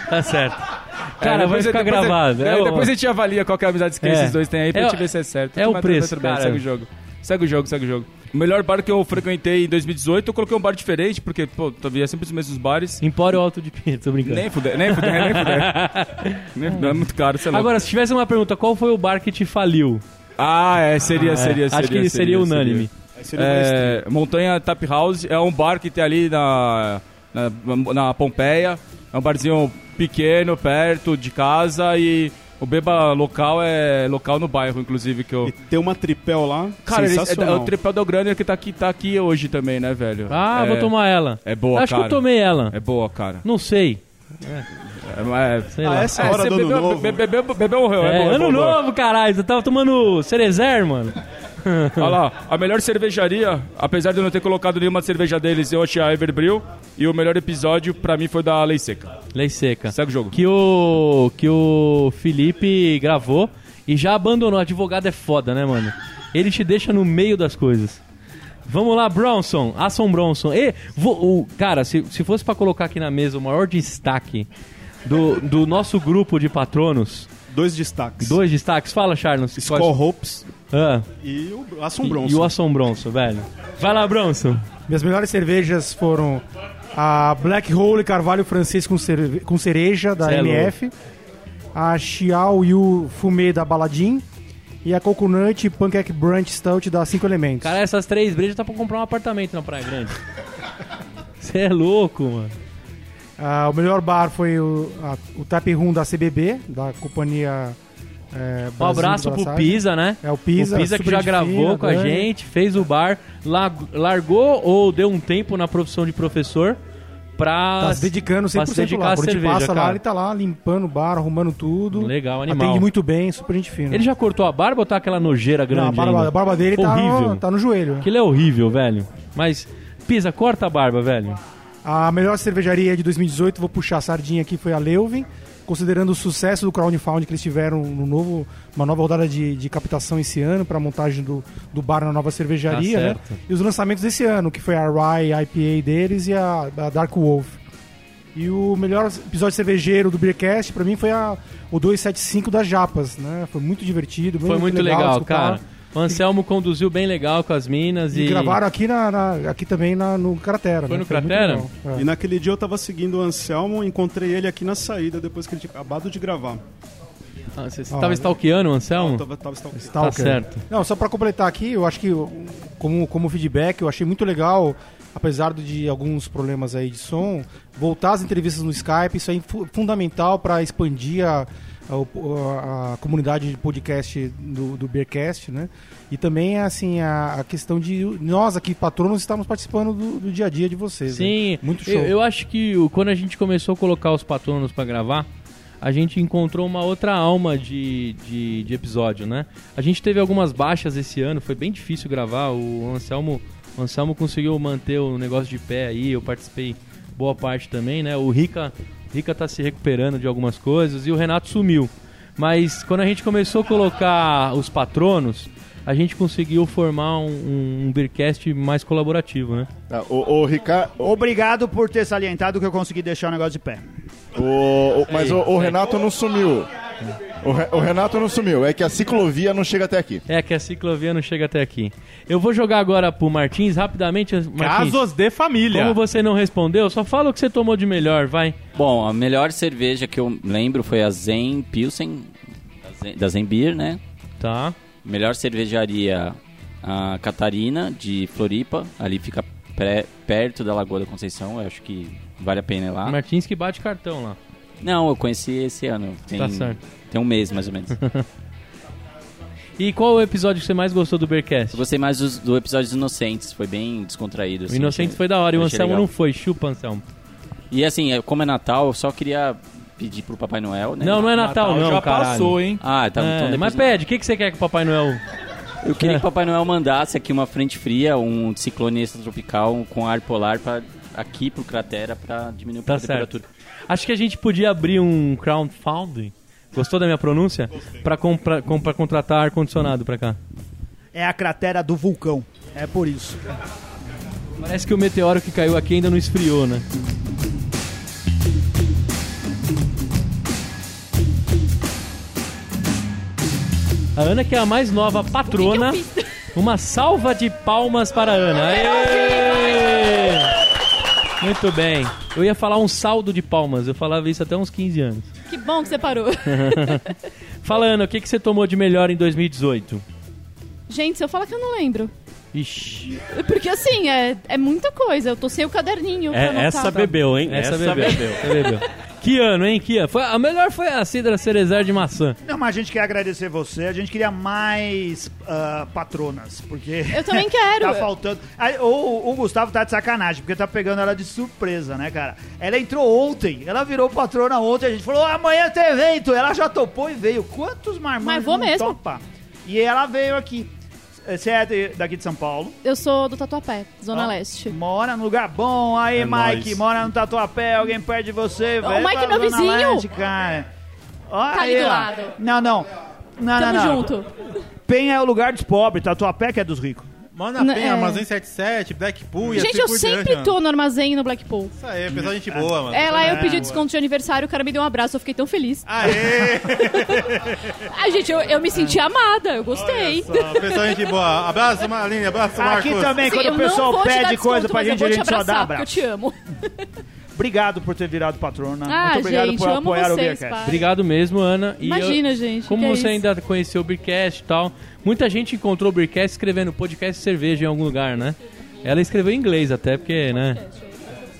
Tá certo. É, Cara, vai depois- ficar depois- gravado. é, É o- depois a gente avalia qual que é a amizade que É. esses dois têm aí pra É gente o- ver se é certo. é o preço, cara. Segue o jogo. Segue o jogo, segue o jogo. O melhor bar que eu frequentei em 2018, eu coloquei um bar diferente, porque, pô, via sempre os mesmos bares. Empório Alto de Pinto, tô brincando. Nem fuder, nem fuder, nem fuder. nem fuder, é muito caro, sei lá. Agora, se tivesse uma pergunta, qual foi o bar que te faliu? Ah, é, seria, Ah, é. seria, Acho seria. que seria unânime. seria o mais É, Montanha Tap House é um bar que tem ali na, na, na Pompeia. É um barzinho pequeno, perto de casa e o beba local é local no bairro, inclusive, que eu... E tem uma tripel lá, Cara, é, é o Tripel Del Grande que tá aqui, tá aqui hoje também, né, velho? Ah, é, vou tomar ela. É boa, Acho cara. que eu tomei ela. É boa, cara. Não sei. É, é, Sei Ah, lá. essa hora você do ano bebeu, novo. be- Bebeu, bebeu morreu. É, é é ano novo, caralho. Você tava tomando Cerezer, mano. Olha lá, a melhor cervejaria, apesar de eu não ter colocado nenhuma cerveja deles, eu achei a Everbril. E o melhor episódio, pra mim, foi da Lei Seca. Lei seca. Segue o jogo. Que o, que o Felipe gravou e já abandonou. Advogado é foda, né, mano? Ele te deixa no meio das coisas. Vamos lá, Bronson. Asson Bronson. E, o, cara, se, se fosse pra colocar aqui na mesa o maior destaque do, do nosso grupo de patronos, Dois destaques. dois destaques. Fala, Charles. Skull Quais- Hopes Ah, e o Asson e, Bronson. e o Asson Bronson, velho. Vai lá, Bronson. Minhas melhores cervejas foram a Black Hole Carvalho francês com, cerve- com cereja da Cê é MF, a Xiao Yu Fumê da Baladim e a Coconut Pancake Brunch Stout da Cinco Elementos. Cara, essas três brejas tá pra comprar um apartamento na Praia Grande. Você é louco, mano. Ah, o melhor bar foi o, a- o Tap Room da CBB, da companhia é, Um abraço pro. Pisa, né? É o Pisa, O Pisa que já gravou fina, com a Dani. gente, fez o bar, lar- largou ou deu um tempo na profissão de professor pra, Tá se dedicando 100% pra se dedicar lá. a cerveja, passa lá, cara. ele tá lá limpando o bar, arrumando tudo. Legal, animal. Atende muito bem, super gente fina. Ele já cortou a barba ou tá aquela nojeira grande Não, a barba, a barba dele tá horrível. no, tá no joelho. Aquilo é horrível, velho. Mas, Pisa, corta a barba, velho. A melhor cervejaria de 2018, vou puxar a sardinha aqui, foi a Leuven. Considerando o sucesso do crowdfunding que eles tiveram no novo, uma nova rodada de, de captação esse ano para a montagem do, do bar na nova cervejaria, Tá né? E os lançamentos desse ano, que foi a Rye IPA deles e a, a Dark Wolf. E o melhor episódio cervejeiro do Beercast, pra mim, foi a, o 275 das Japas, né? Foi muito divertido, Foi muito de legal, escutar. cara. O Anselmo conduziu bem legal com as minas e... E, gravaram aqui, na, na- aqui também na- no Cratera. Foi né? no muito Cratera? É. E naquele dia eu tava seguindo o Anselmo, encontrei ele aqui na saída depois que ele tinha acabado de gravar. Ah, Você você Ó, tava stalkeando o Anselmo? Eu tava, tava stalkeando. Tá Stalker. certo. Não, só pra completar aqui, eu acho que como, como feedback, eu achei muito legal, apesar de alguns problemas aí de som, voltar as entrevistas no Skype, isso é fu- fundamental para expandir a, a, a- comunidade de podcast do, do Beercast, né? E também, assim, a, a questão de nós aqui, patronos, estamos participando do, do dia a dia de vocês. Sim, né? Muito show. Eu, eu acho que quando a gente começou a colocar os patronos pra gravar, a gente encontrou uma outra alma de, de, de episódio, né? A gente teve algumas baixas esse ano, foi bem difícil gravar. O Anselmo, o Anselmo conseguiu manter o negócio de pé aí, eu participei boa parte também, né? O Rica, Rica tá se recuperando de algumas coisas e o Renato sumiu. Mas quando a gente começou a colocar os patronos, a gente conseguiu formar um, um Beercast mais colaborativo, né? Ah, O, o Ricardo. Obrigado por ter salientado que eu consegui deixar o negócio de pé. O, o- mas o, o Renato não sumiu. O, Re- o Renato não sumiu, é que a ciclovia não chega até aqui. É que a ciclovia não chega até aqui. Eu vou jogar agora pro Martins, rapidamente. Martins, Casos de família. como você não respondeu, só fala o que você tomou de melhor, vai. Bom, a melhor cerveja que eu lembro foi a Zen Pilsen, da Zen, da Zen Beer, né? Tá. Melhor cervejaria, a Catarina, de Floripa. Ali fica pré- perto da Lagoa da Conceição, eu acho que vale a pena ir lá. Martins que bate cartão lá. Não, eu conheci esse ano. Tem, Tá certo. tem um mês, mais ou menos. E qual o episódio que você mais gostou do Beercast? Eu gostei mais dos- do, episódio dos Inocentes, foi bem descontraído. O assim, Inocentes achei- foi da hora e o Anselmo legal. não foi. Chupa, Anselmo. E assim, é- como é Natal, eu só queria pedir pro Papai Noel, né? Não, não é Natal, não, já caralho. passou, hein? Ah, tá. É, então depois mas pede, o que, que você quer que o Papai Noel... Eu queria que o Papai Noel mandasse aqui uma frente fria, um ciclone extratropical com ar polar pra, aqui pro cratera pra diminuir Tá a certo. temperatura. Acho que a gente podia abrir um crowdfunding. Gostou da minha pronúncia? Pra, compra, com- pra contratar ar-condicionado pra cá. É a cratera do vulcão. É por isso. Parece que o meteoro que caiu aqui ainda não esfriou, né? A Ana, que é a mais nova patrona. Uma salva de palmas para a Ana. Aê! Muito bem. Eu ia falar um saldo de palmas. Eu falava isso até uns 15 anos. Que bom que você parou. Fala, Ana, o que, que você tomou de melhor em 2018? Gente, se eu falar que eu não lembro. Ixi. Porque assim, é, é muita coisa. Eu tô sem o caderninho pra É, anotar. essa bebeu, hein? Essa, Essa, bebeu. bebeu. Essa bebeu. Que ano, hein? Que ano? Foi, a melhor foi a Cidra Cerezer de maçã. Não, mas a gente quer agradecer você. A gente queria mais ah, patronas, porque... Eu também quero. tá faltando. Aí, o, o Gustavo tá de sacanagem, porque tá pegando ela de surpresa, né, cara? Ela entrou ontem, ela virou patrona ontem, a gente falou, amanhã tem evento. Ela já topou e veio. Quantos marmanjos Mas vou mesmo. topa? E ela veio aqui. Você é de- daqui de São Paulo? Eu sou do Tatuapé, Zona Ó, Leste. Mora num lugar bom. Aí, É Mike, nóis. mora no Tatuapé, alguém perto de você. Ô, vem Mike, pra meu Zona vizinho. Leste, cara. Ó, Tá ali aí, do ó. lado. Não, não. Não, Tamo não, não. junto. Penha é o lugar dos pobres, Tatuapé que é dos ricos. Manda N- Penha, é. Armazém 77, Blackpool e Gente, assim eu por sempre diante, tô no armazém e no Blackpool. Isso aí, pessoal, gente boa, mano. É, lá eu É, pedi boa. desconto de aniversário, o cara me deu um abraço, eu fiquei tão feliz. Aê! Ah, gente, eu, eu me senti amada, eu gostei. Só, pessoal, gente boa. Abraço, Malinha, abraço, Marcos. Aqui também, Sim, quando o pessoal pede desconto, coisa pra gente, a gente só dá abraço. eu te amo. Obrigado por ter virado patrona. Ah, Muito obrigado gente, por apoiar o vocês, Beercast. pai. Obrigado mesmo, Ana. E Imagina, eu- gente. Como é você isso? ainda conheceu o Beercast e tal, muita gente encontrou o Beercast escrevendo podcast cerveja em algum lugar, né? Ela escreveu em inglês até, porque, né?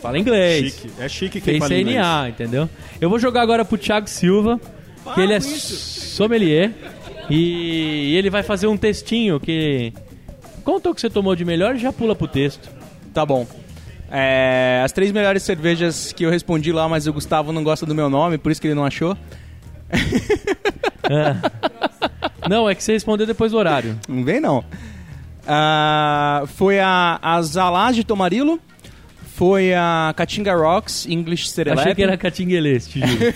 Fala inglês. Chique. É chique quem Fez fala inglês. CNA, entendeu? Eu vou jogar agora pro Thiago Silva, que ele é sommelier. E ele vai fazer um textinho que. Conta o que você tomou de melhor e já pula pro texto. Tá bom. É, as três melhores cervejas que eu respondi lá, mas o Gustavo não gosta do meu nome, por isso que ele não achou. Não, é que você respondeu depois do horário. Não vem, não. Ah, foi a, a Zalaz de Tomarilo. Foi a Caatinga Rocks English Serelepe. Achei que era Catinguelês, te juro.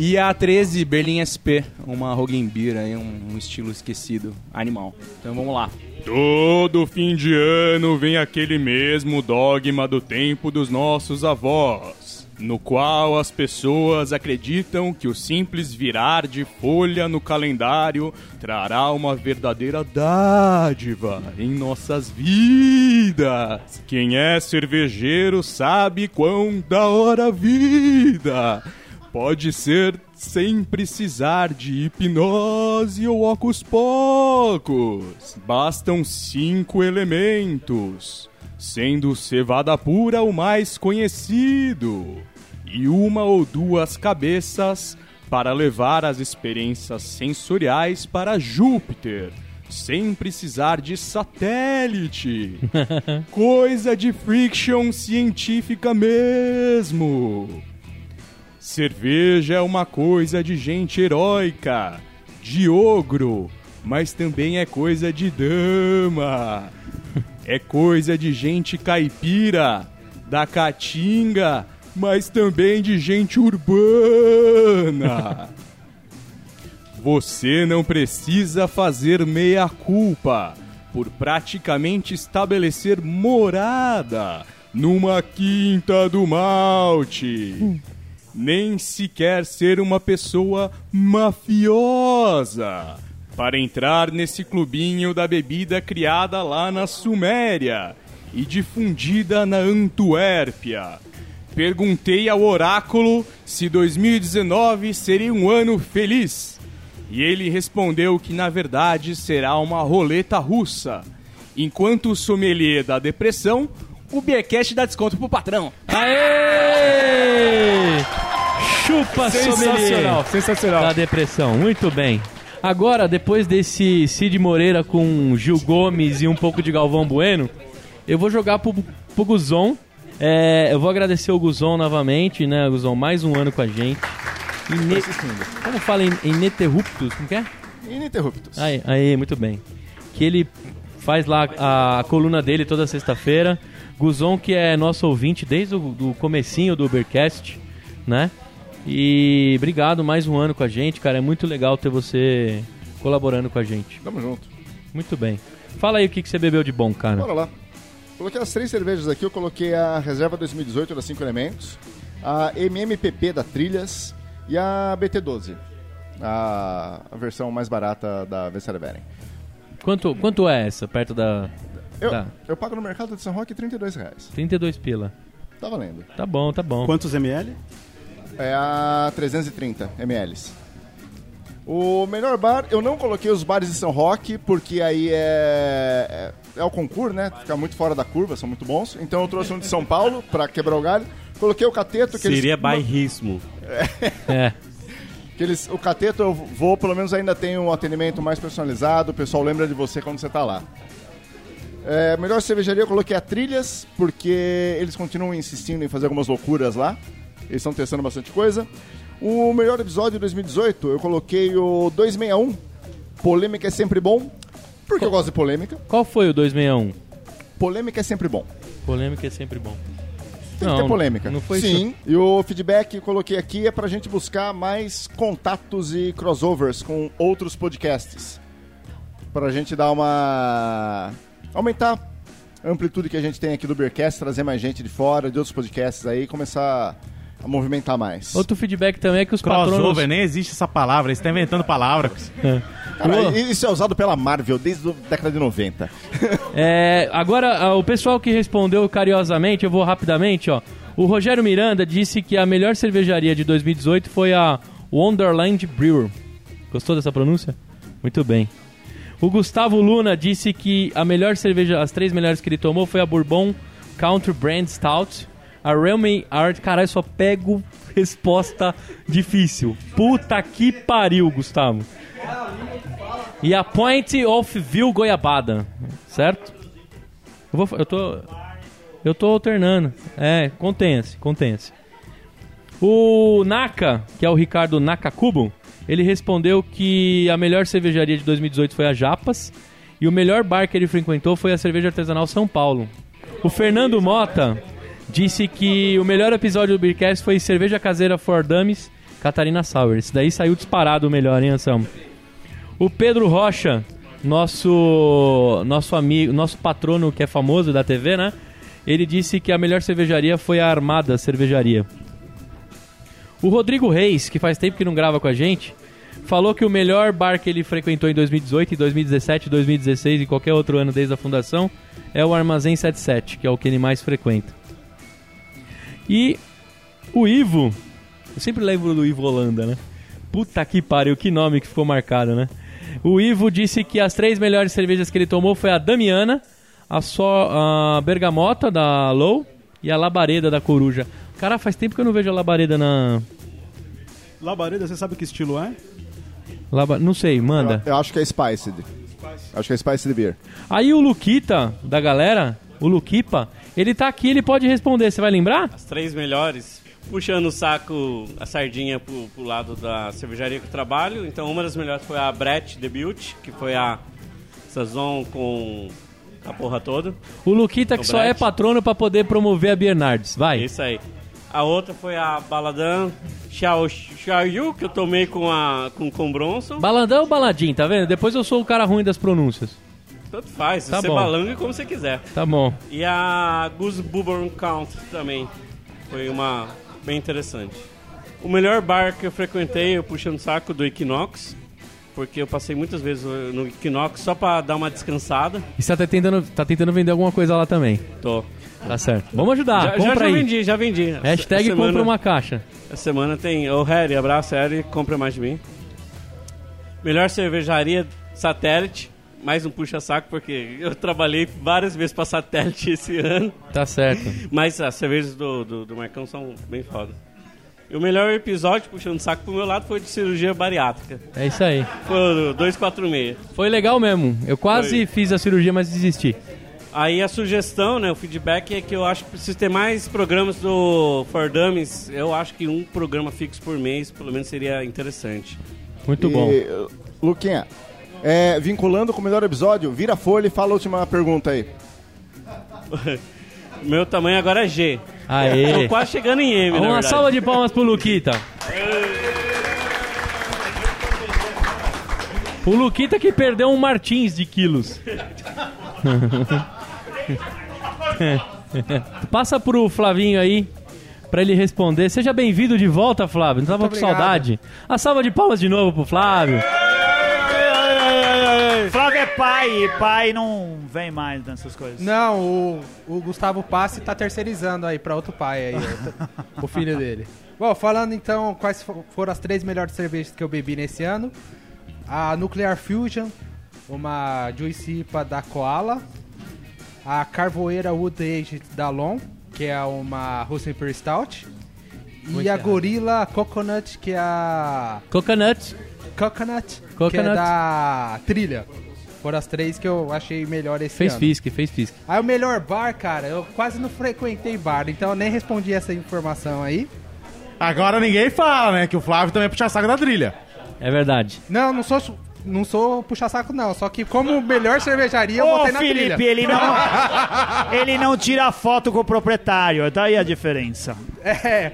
E a 13 Berlim SP, uma aí, um, um estilo esquecido, animal. Então vamos lá. Todo fim de ano vem aquele mesmo dogma do tempo dos nossos avós, no qual as pessoas acreditam que o simples virar de folha no calendário trará uma verdadeira dádiva em nossas vidas. Quem é cervejeiro sabe quão da hora a vida pode ser sem precisar de hipnose ou ocos pocos. Bastam cinco elementos, sendo cevada pura o mais conhecido, e uma ou duas cabeças para levar as experiências sensoriais para Júpiter. Sem precisar de satélite. Coisa de friction científica mesmo. Cerveja é uma coisa de gente heróica, de ogro, mas também é coisa de dama. É coisa de gente caipira, da caatinga, mas também de gente urbana. Você não precisa fazer meia-culpa por praticamente estabelecer morada numa quinta do malte. Nem sequer ser uma pessoa mafiosa para entrar nesse clubinho da bebida criada lá na Suméria e difundida na Antuérpia. Perguntei ao oráculo se 2019 seria um ano feliz. E ele respondeu que na verdade será uma roleta russa. Enquanto o sommelier da depressão, o Beercast dá desconto pro patrão. Aê! Chupa Sensacional, sommelier sensacional. da depressão. Muito bem. Agora, depois desse Cid Moreira com Gil Gomes e um pouco de Galvão Bueno, eu vou jogar pro, pro Guzon. É, eu vou agradecer o Guzon novamente, né, Guzon? Mais um ano com a gente. Ine... Como fala in, ininterruptus? Como que é? Ininterruptos. Aí, aí, muito bem. Que ele faz lá a, a coluna dele toda sexta-feira. Guzon, que é nosso ouvinte desde o do comecinho do Ubercast, né? E obrigado mais um ano com a gente, cara. É muito legal ter você colaborando com a gente. Tamo junto. Muito bem. Fala aí o que, que você bebeu de bom, cara. Bora lá. Coloquei as três cervejas aqui. Eu coloquei a Reserva 2018 da 5 Elementos, a MMPP da Trilhas e a BT12, a, a versão mais barata da Vesserveren. Quanto, quanto é essa, perto da... Eu, da eu pago no mercado de São Roque 32 reais. 32 pila. Tá valendo. Tá bom, tá bom. Quantos ml? É a 330 ml. O melhor bar, eu não coloquei os bares de São Roque, porque aí é, é, é o concurso, né? Fica muito fora da curva, são muito bons. Então eu trouxe um de São Paulo pra quebrar o galho. Coloquei o cateto. Que Seria eles, bairrismo. É. Que eles, o cateto eu vou, pelo menos ainda tem um atendimento mais personalizado, o pessoal lembra de você quando você tá lá. É, melhor cervejaria eu coloquei a Trilhas, porque eles continuam insistindo em fazer algumas loucuras lá. Eles estão testando bastante coisa. O melhor episódio de 2018 eu coloquei o 261. Polêmica é sempre bom, porque eu gosto de polêmica. Qual foi o 261? Polêmica é sempre bom. Polêmica é sempre bom. Tem que ter polêmica. Não foi Sim. isso. E o feedback que eu coloquei aqui é pra gente buscar mais contatos e crossovers com outros podcasts. Pra gente dar uma. Aumentar a amplitude que a gente tem aqui do Beercast, trazer mais gente de fora, de outros podcasts aí e começar a movimentar mais. Outro feedback também é que os patronos... Crossover, nem existe essa palavra, eles estão inventando palavras. Cara, isso é usado pela Marvel desde a década de 90. É, agora, ah, o pessoal que respondeu carinhosamente, eu vou rapidamente, ó. O Rogério Miranda disse que a melhor cervejaria de 2018 foi a Wonderland Brewer. Gostou dessa pronúncia? Muito bem. O Gustavo Luna disse que a melhor cerveja, as três melhores que ele tomou foi a Bourbon Country Brand Stout, a Realme Art. Caralho, só pego resposta difícil. Puta que pariu, Gustavo. E a Point of View Goiabada, certo? Eu, vou, eu tô. Eu tô alternando. É, contenha-se, contenha-se. O Naka, que é o Ricardo Nakakubo, ele respondeu que a melhor cervejaria de 2018 foi a Japas e o melhor bar que ele frequentou foi a Cerveja Artesanal São Paulo. O Fernando Mota disse que o melhor episódio do Beercast foi Cerveja Caseira for Dummies, Catarina Sauer. Esse daí saiu disparado o melhor, hein, Anselmo? O Pedro Rocha, nosso nosso amigo, nosso patrono que é famoso da TV, né? Ele disse que a melhor cervejaria foi a Armada Cervejaria. O Rodrigo Reis, que faz tempo que não grava com a gente, falou que o melhor bar que ele frequentou em 2018, em 2017, 2016 e qualquer outro ano desde a fundação é o Armazém 77, que é o que ele mais frequenta. E o Ivo, eu sempre lembro do Ivo Holanda, né? Puta que pariu, que nome que ficou marcado, né? O Ivo disse que as três melhores cervejas que ele tomou foi a Damiana, a, só, a Bergamota da Low e a Labareda da Coruja. Cara, faz tempo que eu não vejo a Labareda na. Labareda, você sabe que estilo é? Laba... Não sei, manda. Eu, eu acho que é Spiced. Acho que é Spiced Beer. Aí o Luquita, da galera, o Luquipa, ele tá aqui, ele pode responder. Você vai lembrar? As três melhores. Puxando o saco, a sardinha pro, pro lado da cervejaria que eu trabalho. Então, uma das melhores foi a Brett Debut, que foi a Sazon com a porra toda. O Luquita que O só é Brett. patrono pra poder promover a Bernardes. Vai. Isso aí. A outra foi a Baladan Xiao Xiaoyu, que eu tomei com, a, com, com o Bronson. Balandão ou baladinho, tá vendo? Depois eu sou o cara ruim das pronúncias. Tanto faz, Tá você bom. balanga como você quiser. Tá bom. E a Goose Bourbon Count também. Foi uma bem interessante. O melhor bar que eu frequentei, eu puxando o saco do Equinox. Porque eu passei muitas vezes no Equinox só pra dar uma descansada. E você tá tentando, tá tentando vender alguma coisa lá também. Tô. Tá certo. Vamos ajudar. já, já, compra já aí. vendi, já vendi. Hashtag compra uma caixa. Essa semana tem. Ô, Harry, abraço, Harry, compra mais de mim. Melhor cervejaria satélite. Mais um puxa-saco, porque eu trabalhei várias vezes pra satélite esse ano. Tá certo. Mas as cervejas do, do, do Marcão são bem foda. E o melhor episódio, puxando saco pro meu lado, foi de cirurgia bariátrica. É isso aí. Foi o 246. Foi legal mesmo. Eu quase Foi. fiz a cirurgia, mas desisti. Aí a sugestão, né, o feedback é que eu acho que precisa ter mais programas do For Dummies. Eu acho que um programa fixo por mês, pelo menos, seria interessante. Muito E, bom. Luquinha, é, vinculando com o melhor episódio, vira a folha e fala a última pergunta aí. Meu tamanho agora é G. Aê. Tô quase chegando em M, Uma salva de palmas pro Luquita. O Luquita que perdeu um Martins de quilos. Passa pro Flavinho aí pra ele responder. Seja bem-vindo de volta, Flávio. Não tava Muito com obrigado. saudade. A salva de palmas de novo pro Flávio. Flávio é pai, e pai não vem mais nessas coisas. Não, o, o Gustavo Passi tá terceirizando aí pra outro pai aí, o, o filho dele. Bom, falando então quais fo- foram as três melhores cervejas que eu bebi nesse ano. A Nuclear Fusion, uma Juice IPA da Koala. A Carvoeira Wood Age da Long, que é uma Russian Imperial Stout. E Muito a errado. Gorilla Coconut, que é a... Coconut. Coconut, que Coconut. é da Trilha. Foram as três que eu achei melhor esse Fez ano. fisque, fez fisque. Aí o melhor bar, cara, eu quase não frequentei bar, então eu nem respondi essa informação aí. Agora ninguém fala, né? Que o Flávio também puxa saco da trilha. É verdade. Não, não sou não sou puxa-saco não, só que como melhor cervejaria eu Ô, botei na Felipe, trilha. ele não, ele não tira foto com o proprietário, tá aí a diferença. É.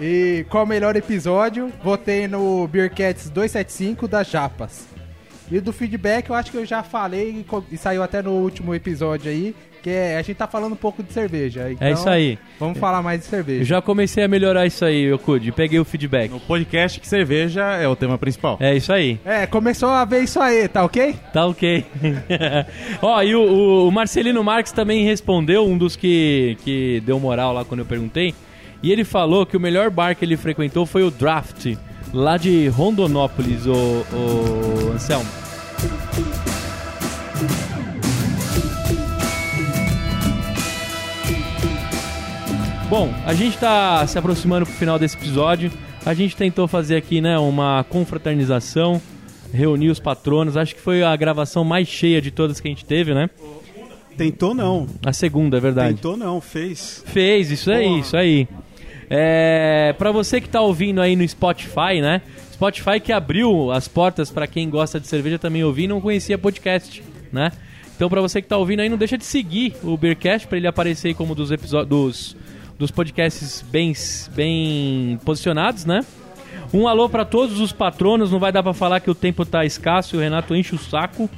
E qual o melhor episódio? Votei no Beercats 275 da Japas. E do feedback eu acho que eu já falei e saiu até no último episódio aí, que é, a gente tá falando um pouco de cerveja. Então, isso aí. Vamos falar mais de cerveja. Eu já comecei a melhorar isso aí, Yokudi. Peguei o feedback. No podcast que cerveja é o tema principal. É isso aí. É, começou a ver isso aí, tá ok? Tá ok. Ó, e o, o- o Marcelino Marques também respondeu, um dos que, que deu moral lá quando eu perguntei. E ele falou que o melhor bar que ele frequentou foi o Draft, lá de Rondonópolis, o, o Anselmo. Bom, a gente tá se aproximando pro final desse episódio. A gente tentou fazer aqui, né, uma confraternização, reunir os patronos. Acho que foi a gravação mais cheia de todas que a gente teve, né? Tentou não. A segunda, é verdade. Tentou não, fez. Fez, isso aí, Porra. isso aí. É, para você que tá ouvindo aí no Spotify, né? Spotify que abriu as portas para quem gosta de cerveja também ouvir e não conhecia podcast, né? Então para você que tá ouvindo aí, não deixa de seguir o Beercast para ele aparecer aí como dos episódios dos, dos podcasts bem bem posicionados, né? Um alô para todos os patronos, não vai dar para falar que o tempo tá escasso e o Renato enche o saco,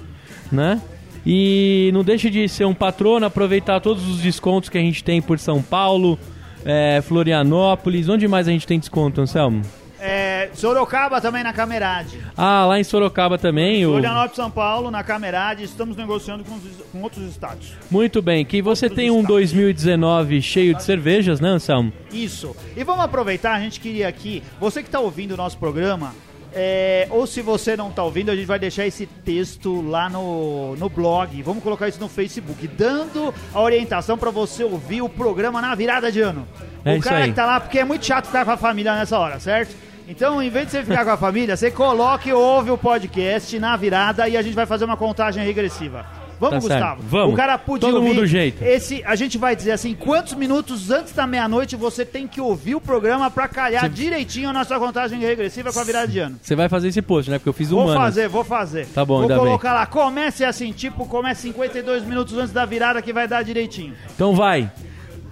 né? E não deixe de ser um patrono, aproveitar todos os descontos que a gente tem por São Paulo, é, Florianópolis. Onde mais a gente tem desconto, Anselmo? É, Sorocaba também na Camerade. Ah, lá em Sorocaba também. O... Florianópolis, São Paulo, na Camerade. Estamos negociando com, os- com outros estados. Muito bem, que você tem um 2019 cheio de cervejas, né, Anselmo? Isso. E vamos aproveitar, a gente queria aqui, você que está ouvindo o nosso programa, é, ou se você não está ouvindo, a gente vai deixar esse texto lá no, no blog. Vamos colocar isso no Facebook, dando a orientação para você ouvir o programa na virada de ano. É o cara aí. que tá lá, porque é muito chato ficar com a família nessa hora, certo? Então, em vez de você ficar com a família, você coloque e ouve o podcast na virada e a gente vai fazer uma contagem regressiva. Vamos, Tá. Gustavo? Vamos. O cara podia Todo ouvir mundo do jeito. Esse, a gente vai dizer assim, quantos minutos antes da meia-noite você tem que ouvir o programa pra calhar direitinho na sua contagem regressiva com a virada de ano. Você vai fazer esse post, né? Porque eu fiz Vou humanas. fazer, vou fazer. Tá bom, Vou ainda bem. colocar lá, comece assim, tipo, comece 52 minutos antes da virada que vai dar direitinho. Então vai.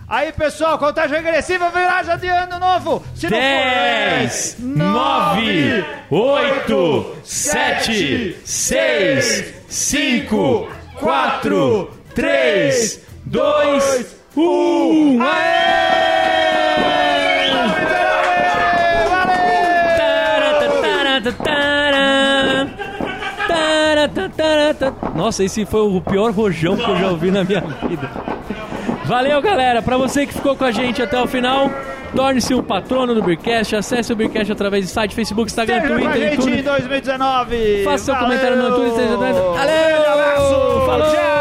Aí, pessoal, contagem regressiva, viragem de ano novo. Se não for 10, 9, 8, 7, 6, 5, 4, 3, 2, 1. Nossa, esse foi o pior rojão que eu já ouvi na minha vida. Valeu, galera. Pra você que ficou com a gente até o final, torne-se um patrono do Beercast. Acesse o Beercast através do site, Facebook, Instagram, Esteja com a Twitter e gente tudo. em 2019. Faça seu Valeu. comentário no Twitter. Valeu! Grande abraço. Falou! Tchau.